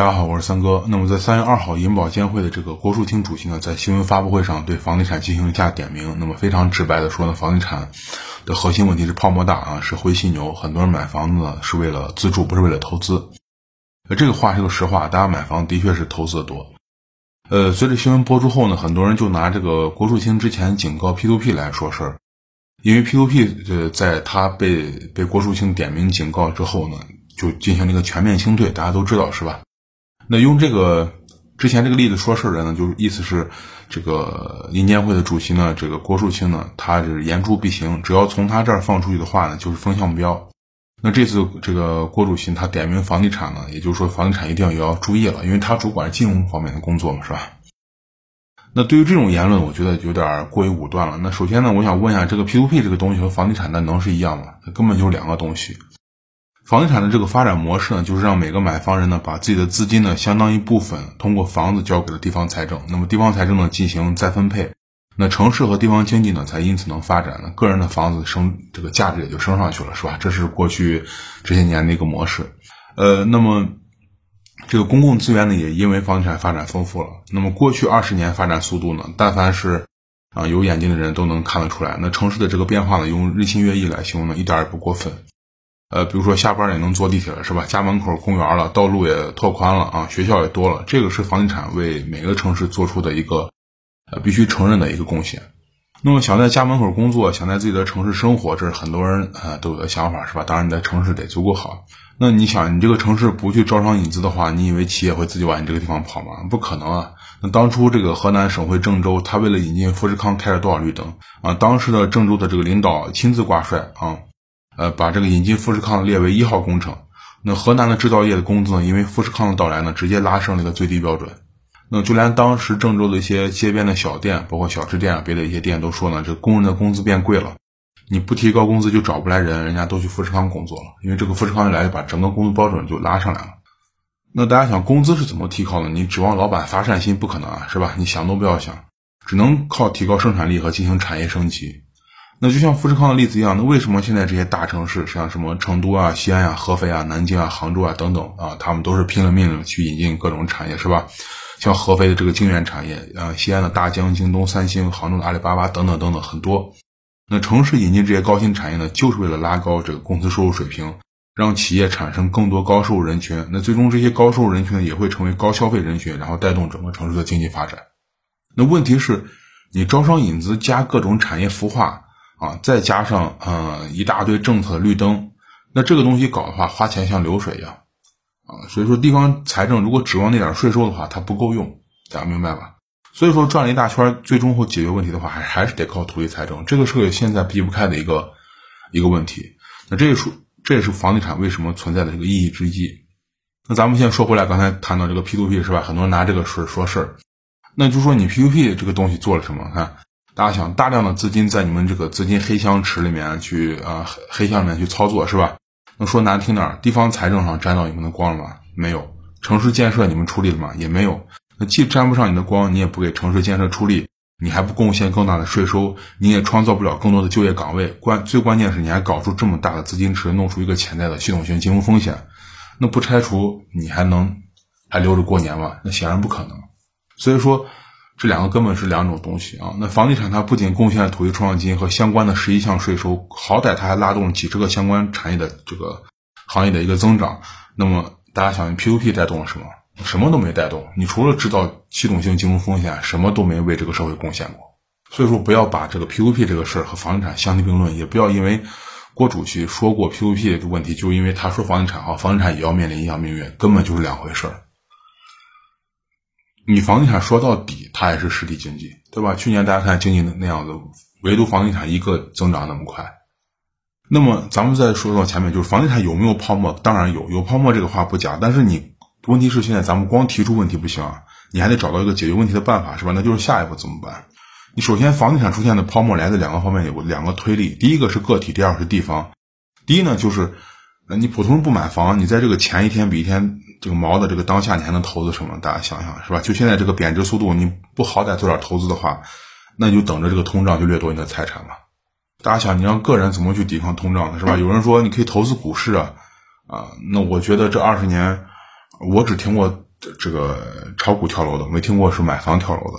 大家好，我是三哥。那么在三月二号，银保监会的这个郭树清主席呢，在新闻发布会上对房地产进行了一下点名。那么非常直白的说呢，房地产的核心问题是泡沫大啊，是灰犀牛。很多人买房子呢是为了自住，不是为了投资。呃，这个话是个实话，大家买房的确是投资的多。呃，随着新闻播出后呢，很多人就拿这个郭树清之前警告 P to P 来说事儿，因为 P to P 呃，在他被被郭树清点名警告之后呢，就进行了一个全面清退，大家都知道是吧？那用这个之前这个例子说事儿的呢，就是意思是这个银监会的主席呢，这个郭树清呢，他是言出必行，只要从他这儿放出去的话呢，就是风向标。那这次这个郭主席他点名房地产呢，也就是说房地产一定要也要注意了，因为他主管金融方面的工作嘛，是吧？那对于这种言论，我觉得有点过于武断了。那首先呢，我想问一下，这个 P to P 这个东西和房地产那能是一样吗？它根本就两个东西。房地产的这个发展模式呢，就是让每个买房人呢，把自己的资金呢，相当一部分通过房子交给了地方财政，那么地方财政呢进行再分配，那城市和地方经济呢才因此能发展，呢个人的房子升这个价值也就升上去了，是吧？这是过去这些年的一个模式。呃，那么这个公共资源呢，也因为房地产发展丰富了。那么过去二十年发展速度呢，但凡是啊有眼睛的人都能看得出来。那城市的这个变化呢，用日新月异来形容呢，一点也不过分。呃，比如说下班也能坐地铁了，是吧？家门口公园了，道路也拓宽了啊，学校也多了，这个是房地产为每个城市做出的一个呃必须承认的一个贡献。那么想在家门口工作，想在自己的城市生活，这是很多人啊都有的想法，是吧？当然你的城市得足够好。那你想，你这个城市不去招商引资的话，你以为企业会自己往你这个地方跑吗？不可能啊！那当初这个河南省会郑州，他为了引进富士康，开了多少绿灯啊？当时的郑州的这个领导亲自挂帅啊。呃，把这个引进富士康列为一号工程。那河南的制造业的工资呢，因为富士康的到来呢，直接拉升了一个最低标准。那就连当时郑州的一些街边的小店，包括小吃店啊，别的一些店都说呢，这工人的工资变贵了，你不提高工资就找不来人，人家都去富士康工作了。因为这个富士康一来，就把整个工资标准就拉上来了。那大家想，工资是怎么提高的？你指望老板发善心不可能啊，是吧？你想都不要想，只能靠提高生产力和进行产业升级。那就像富士康的例子一样，那为什么现在这些大城市，像什么成都啊、西安啊、合肥啊、南京啊、杭州啊等等啊，他们都是拼了命的去引进各种产业，是吧？像合肥的这个晶圆产业，啊，西安的大疆、京东、三星，杭州的阿里巴巴等等等等很多。那城市引进这些高新产业呢，就是为了拉高这个工资收入水平，让企业产生更多高收入人群。那最终这些高收入人群呢，也会成为高消费人群，然后带动整个城市的经济发展。那问题是，你招商引资加各种产业孵化。啊，再加上嗯一大堆政策绿灯，那这个东西搞的话，花钱像流水一样，啊，所以说地方财政如果指望那点税收的话，它不够用，大家明白吧？所以说转了一大圈，最终会解决问题的话，还还是得靠土地财政，这个是现在避不开的一个一个问题。那这也是这也是房地产为什么存在的这个意义之一。那咱们先说回来，刚才谈到这个 P to P 是吧？很多人拿这个事说事儿，那就说你 P to P 这个东西做了什么？看。大家想大量的资金在你们这个资金黑箱池里面去啊黑箱里面去操作是吧？那说难听点，地方财政上沾到你们的光了吗？没有。城市建设你们出力了吗？也没有。那既沾不上你的光，你也不给城市建设出力，你还不贡献更大的税收，你也创造不了更多的就业岗位。关最关键是你还搞出这么大的资金池，弄出一个潜在的系统性金融风险。那不拆除你还能还留着过年吗？那显然不可能。所以说。这两个根本是两种东西啊！那房地产它不仅贡献了土地出让金和相关的十一项税收，好歹它还拉动了几十个相关产业的这个行业的一个增长。那么大家想，P to P 带动了什么？什么都没带动。你除了制造系统性金融风险，什么都没为这个社会贡献过。所以说，不要把这个 P to P 这个事儿和房地产相提并论，也不要因为郭主席说过 P to P 的问题，就因为他说房地产啊，房地产也要面临一样命运，根本就是两回事儿。你房地产说到底，它也是实体经济，对吧？去年大家看经济那样子，唯独房地产一个增长那么快。那么咱们再说到前面，就是房地产有没有泡沫？当然有，有泡沫这个话不假。但是你问题是现在咱们光提出问题不行啊，你还得找到一个解决问题的办法，是吧？那就是下一步怎么办？你首先房地产出现的泡沫来自两个方面，有两个推力，第一个是个体，第二是地方。第一呢，就是你普通人不买房，你在这个前一天比一天。这个毛的这个当下你还能投资什么？大家想想是吧？就现在这个贬值速度，你不好歹做点投资的话，那你就等着这个通胀就掠夺你的财产嘛。大家想，你让个人怎么去抵抗通胀呢？是吧？有人说你可以投资股市啊，啊，那我觉得这二十年我只听过这个炒股跳楼的，没听过是买房跳楼的。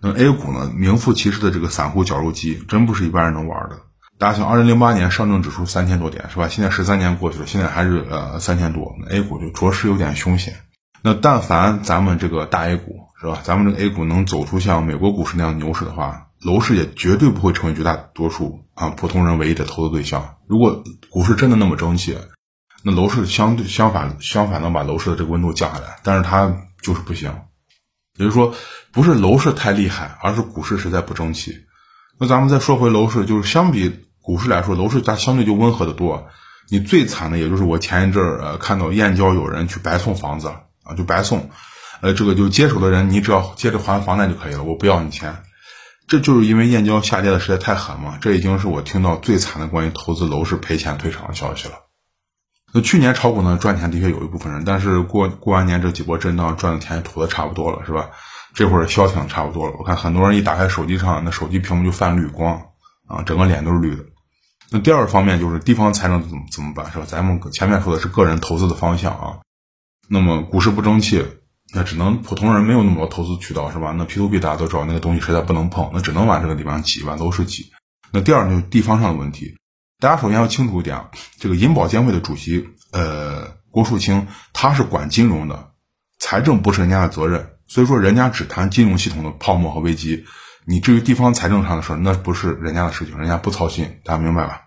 那 A 股呢，名副其实的这个散户绞肉机，真不是一般人能玩的。大家想，二零零八年上证指数三千多点是吧？现在十三年过去了，现在还是呃三千多，那 A 股就着实有点凶险。那但凡咱们这个大 A 股是吧？咱们这个 A 股能走出像美国股市那样牛市的话，楼市也绝对不会成为绝大多数啊普通人唯一的投资对象。如果股市真的那么争气，那楼市相对相反相反能把楼市的这个温度降下来，但是它就是不行。也就是说，不是楼市太厉害，而是股市实在不争气。那咱们再说回楼市，就是相比股市来说，楼市它相对就温和的多。你最惨的也就是我前一阵儿呃看到燕郊有人去白送房子啊，就白送，呃，这个就接手的人你只要接着还房贷就可以了，我不要你钱。这就是因为燕郊下跌的实在太狠嘛，这已经是我听到最惨的关于投资楼市赔钱退场的消息了。那去年炒股呢赚钱的确有一部分人，但是过过完年这几波震荡赚的钱吐的差不多了，是吧？这会儿消停差不多了。我看很多人一打开手机上，那手机屏幕就泛绿光啊，整个脸都是绿的。那第二方面就是地方财政怎么怎么办，是吧？咱们前面说的是个人投资的方向啊。那么股市不争气。那只能普通人没有那么多投资渠道是吧？那 P to P 大家都知道那个东西实在不能碰，那只能往这个地方挤，往楼市挤。那第二就是地方上的问题，大家首先要清楚一点啊，这个银保监会的主席呃郭树清他是管金融的，财政不是人家的责任，所以说人家只谈金融系统的泡沫和危机。你至于地方财政上的事儿，那不是人家的事情，人家不操心，大家明白吧？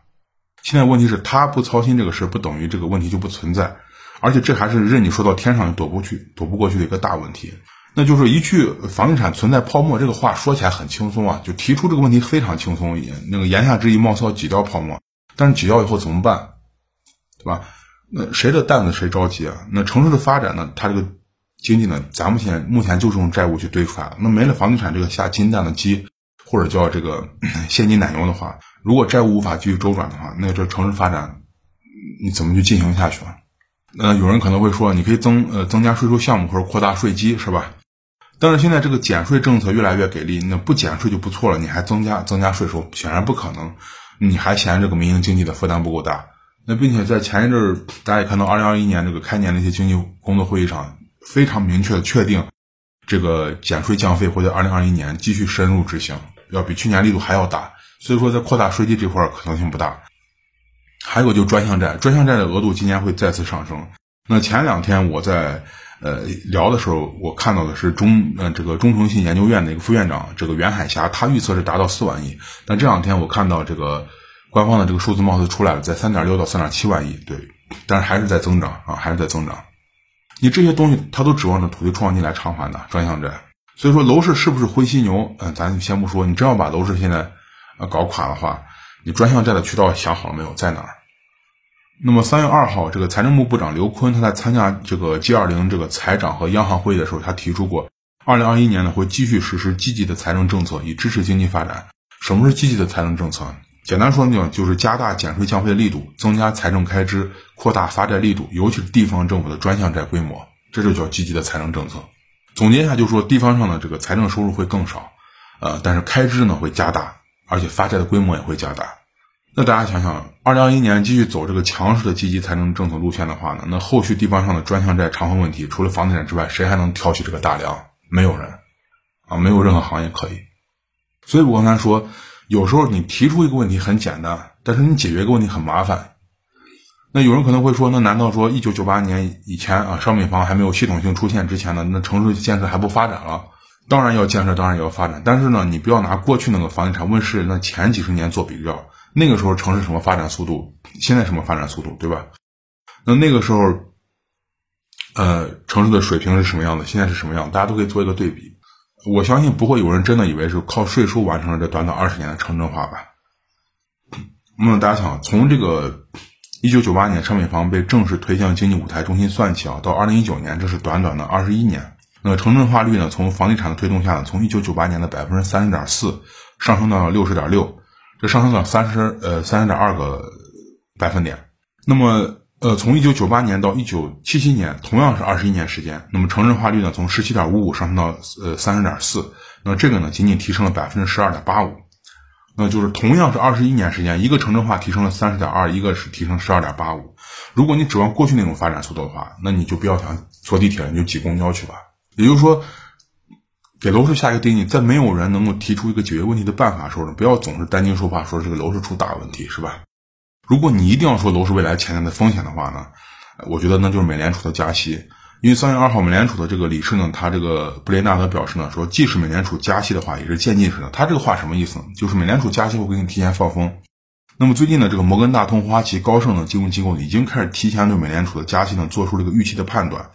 现在问题是他不操心这个事，不等于这个问题就不存在。而且这还是任你说到天上也躲不去、躲不过去的一个大问题，那就是一句房地产存在泡沫这个话说起来很轻松啊，就提出这个问题非常轻松，那个言下之意貌似要挤掉泡沫，但是挤掉以后怎么办，对吧？那谁的担子谁着急啊？那城市的发展呢？它这个经济呢？咱们现在目前就是用债务去堆出来的，那没了房地产这个下金蛋的鸡，或者叫这个 现金奶牛的话，如果债务无法继续周转的话，那这城市发展你怎么去进行下去啊？那有人可能会说，你可以增呃增加税收项目或者扩大税基，是吧？但是现在这个减税政策越来越给力，那不减税就不错了，你还增加增加税收，显然不可能。你还嫌这个民营经济的负担不够大？那并且在前一阵儿，大家也看到，二零二一年这个开年的一些经济工作会议上，非常明确的确定，这个减税降费会在二零二一年继续深入执行，要比去年力度还要大。所以说，在扩大税基这块可能性不大。还有就专项债，专项债的额度今年会再次上升。那前两天我在呃聊的时候，我看到的是中呃这个中诚信研究院的一个副院长这个袁海霞，他预测是达到四万亿。但这两天我看到这个官方的这个数字貌似出来了，在三点六到三点七万亿，对，但是还是在增长啊，还是在增长。你这些东西他都指望着土地创新来偿还的专项债，所以说楼市是不是灰犀牛？嗯，咱先不说，你真要把楼市现在呃搞垮的话。你专项债的渠道想好了没有？在哪儿？那么三月二号，这个财政部部长刘昆他在参加这个 G 二零这个财长和央行会议的时候，他提出过，二零二一年呢会继续实施积极的财政政策，以支持经济发展。什么是积极的财政政策？简单说呢，就是加大减税降费力度，增加财政开支，扩大发债力度，尤其是地方政府的专项债规模，这就叫积极的财政政策。总结一下，就说地方上的这个财政收入会更少，呃，但是开支呢会加大。而且发债的规模也会加大，那大家想想，二零二一年继续走这个强势的积极财政政策路线的话呢，那后续地方上的专项债偿还问题，除了房地产之外，谁还能挑起这个大梁？没有人，啊，没有任何行业可以。所以我刚才说，有时候你提出一个问题很简单，但是你解决一个问题很麻烦。那有人可能会说，那难道说一九九八年以前啊，商品房还没有系统性出现之前呢，那城市建设还不发展了？当然要建设，当然也要发展，但是呢，你不要拿过去那个房地产问世那前几十年做比较，那个时候城市什么发展速度，现在什么发展速度，对吧？那那个时候，呃，城市的水平是什么样的，现在是什么样，大家都可以做一个对比。我相信不会有人真的以为是靠税收完成了这短短二十年的城镇化吧？那么大家想，从这个一九九八年商品房被正式推向经济舞台中心算起啊，到二零一九年，这是短短的二十一年。那城镇化率呢？从房地产的推动下呢，从一九九八年的百分之三十点四上升到了六十点六，这上升到三十呃三十点二个百分点。那么呃，从一九九八年到一九七七年，同样是二十一年时间，那么城镇化率呢，从十七点五五上升到呃三十点四，那这个呢，仅仅提升了百分之十二点八五。那就是同样是二十一年时间，一个城镇化提升了三十点二，一个是提升十二点八五。如果你指望过去那种发展速度的话，那你就不要想坐地铁你就挤公交去吧。也就是说，给楼市下一个定义，在没有人能够提出一个解决问题的办法的时候呢，不要总是担惊受怕，说这个楼市出大问题，是吧？如果你一定要说楼市未来潜在的风险的话呢，我觉得那就是美联储的加息。因为三月二号，美联储的这个理事呢，他这个布雷纳德表示呢，说即使美联储加息的话，也是渐进式的。他这个话什么意思呢？就是美联储加息会给你提前放风。那么最近呢，这个摩根大通、花旗、高盛等金融机构已经开始提前对美联储的加息呢做出了一个预期的判断。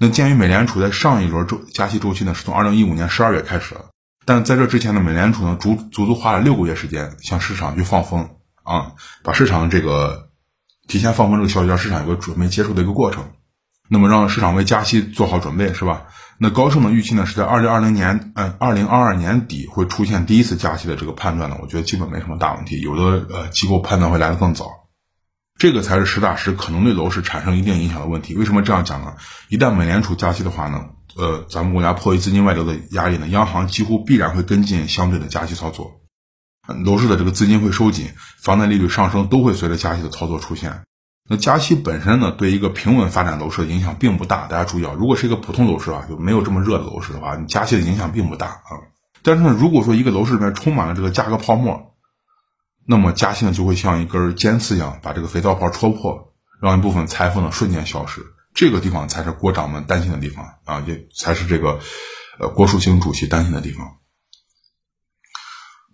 那鉴于美联储在上一轮周加息周期呢是从二零一五年十二月开始的，但在这之前呢，美联储呢足足足花了六个月时间向市场去放风啊，把市场这个提前放风这个消息让市场有个准备接受的一个过程。那么让市场为加息做好准备是吧？那高盛的预期呢是在二零二零年，嗯，二零二二年底会出现第一次加息的这个判断呢，我觉得基本没什么大问题。有的呃机构判断会来得更早，这个才是实打实可能对楼市产生一定影响的问题。为什么这样讲呢？一旦美联储加息的话呢，呃，咱们国家迫于资金外流的压力呢，央行几乎必然会跟进相对的加息操作，楼市的这个资金会收紧，房贷利率上升都会随着加息的操作出现。那加息本身呢，对一个平稳发展楼市的影响并不大。大家注意啊，如果是一个普通楼市啊，就没有这么热的楼市的话，你加息的影响并不大啊。但是呢，如果说一个楼市里面充满了这个价格泡沫，那么加息呢就会像一根尖刺一样，把这个肥皂泡戳破，让一部分财富呢瞬间消失。这个地方才是郭掌门担心的地方啊，也才是这个呃郭树清主席担心的地方。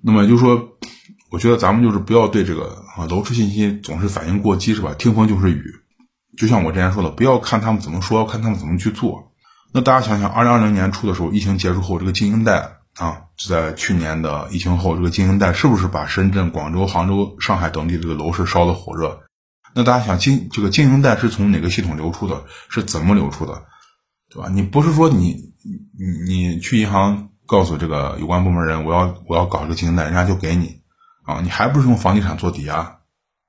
那么就说。我觉得咱们就是不要对这个啊楼市信息总是反应过激，是吧？听风就是雨，就像我之前说的，不要看他们怎么说，要看他们怎么去做。那大家想想，二零二零年初的时候，疫情结束后，这个经营贷啊，就在去年的疫情后，这个经营贷是不是把深圳、广州、杭州、上海等地这个楼市烧得火热？那大家想，经这个经营贷是从哪个系统流出的？是怎么流出的？对吧？你不是说你你你去银行告诉这个有关部门人，我要我要搞这个经营贷，人家就给你。啊，你还不是用房地产做抵押？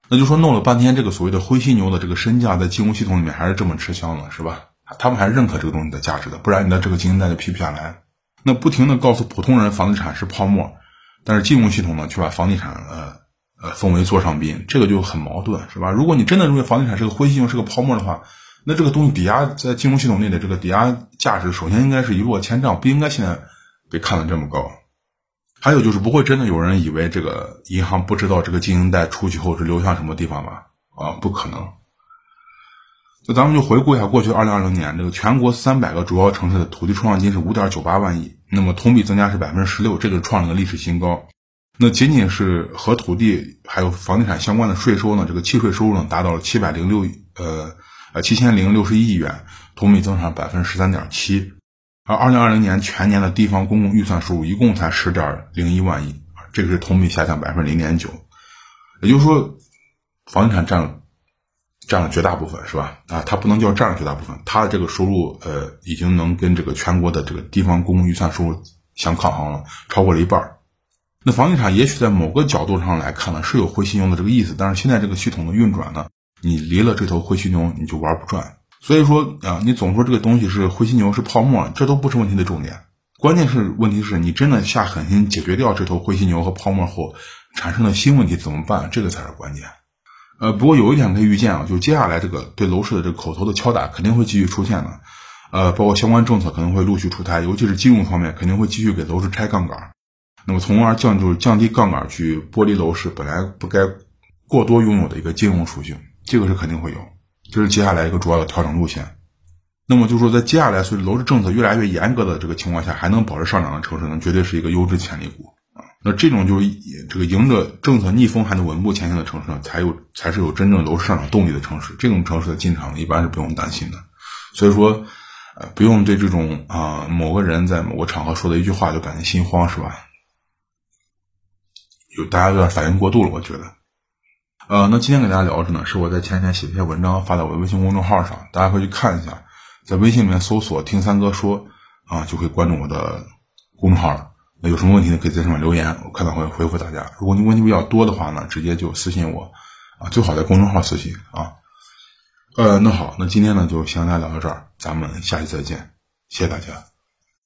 那就说弄了半天这个所谓的灰犀牛的这个身价在金融系统里面还是这么吃香的，是吧？他们还认可这个东西的价值的，不然你的这个经营贷就批不下来。那不停的告诉普通人房地产是泡沫，但是金融系统呢却把房地产呃呃奉为座上宾，这个就很矛盾，是吧？如果你真的认为房地产是个灰犀牛是个泡沫的话，那这个东西抵押在金融系统内的这个抵押价值首先应该是一落千丈，不应该现在被看得这么高。还有就是不会真的有人以为这个银行不知道这个经营贷出去后是流向什么地方吧？啊，不可能。那咱们就回顾一下过去二零二零年，这个全国三百个主要城市的土地出让金是五点九八万亿，那么同比增加是百分之十六，这个创了个历史新高。那仅仅是和土地还有房地产相关的税收呢，这个契税收入呢达到了七百零六呃呃七千零六十一亿元，同比增长百分之十三点七。而二零二零年全年的地方公共预算收入一共才十点零一万亿，这个是同比下降百分之零点九，也就是说，房地产占了占了绝大部分，是吧？啊，它不能叫占了绝大部分，它的这个收入呃，已经能跟这个全国的这个地方公共预算收入相抗衡了，超过了一半。那房地产也许在某个角度上来看呢，是有灰犀牛的这个意思，但是现在这个系统的运转呢，你离了这头灰犀牛，你就玩不转。所以说啊，你总说这个东西是灰犀牛是泡沫，这都不是问题的重点。关键是问题是你真的下狠心解决掉这头灰犀牛和泡沫后，产生的新问题怎么办？这个才是关键。呃，不过有一点可以预见啊，就接下来这个对楼市的这个口头的敲打肯定会继续出现的。呃，包括相关政策可能会陆续出台，尤其是金融方面肯定会继续给楼市拆杠杆，那么从而降就是降低杠杆去剥离楼市本来不该过多拥有的一个金融属性，这个是肯定会有。这是接下来一个主要的调整路线。那么就说，在接下来随着楼市政策越来越严格的这个情况下，还能保持上涨的城市呢，绝对是一个优质潜力股啊。那这种就是这个迎着政策逆风还能稳步前行的城市呢，才有才是有真正楼市上涨动力的城市。这种城市的进场一般是不用担心的。所以说，呃，不用对这种啊某个人在某个场合说的一句话就感觉心慌，是吧？有大家有点反应过度了，我觉得。呃，那今天给大家聊着呢，是我在前几天写一篇文章发在我的微信公众号上，大家可以去看一下，在微信里面搜索“听三哥说”，啊，就可以关注我的公众号了。那有什么问题呢，可以在上面留言，我看到会回复大家。如果你问题比较多的话呢，直接就私信我，啊，最好在公众号私信啊。呃，那好，那今天呢就先跟大家聊到这儿，咱们下期再见，谢谢大家。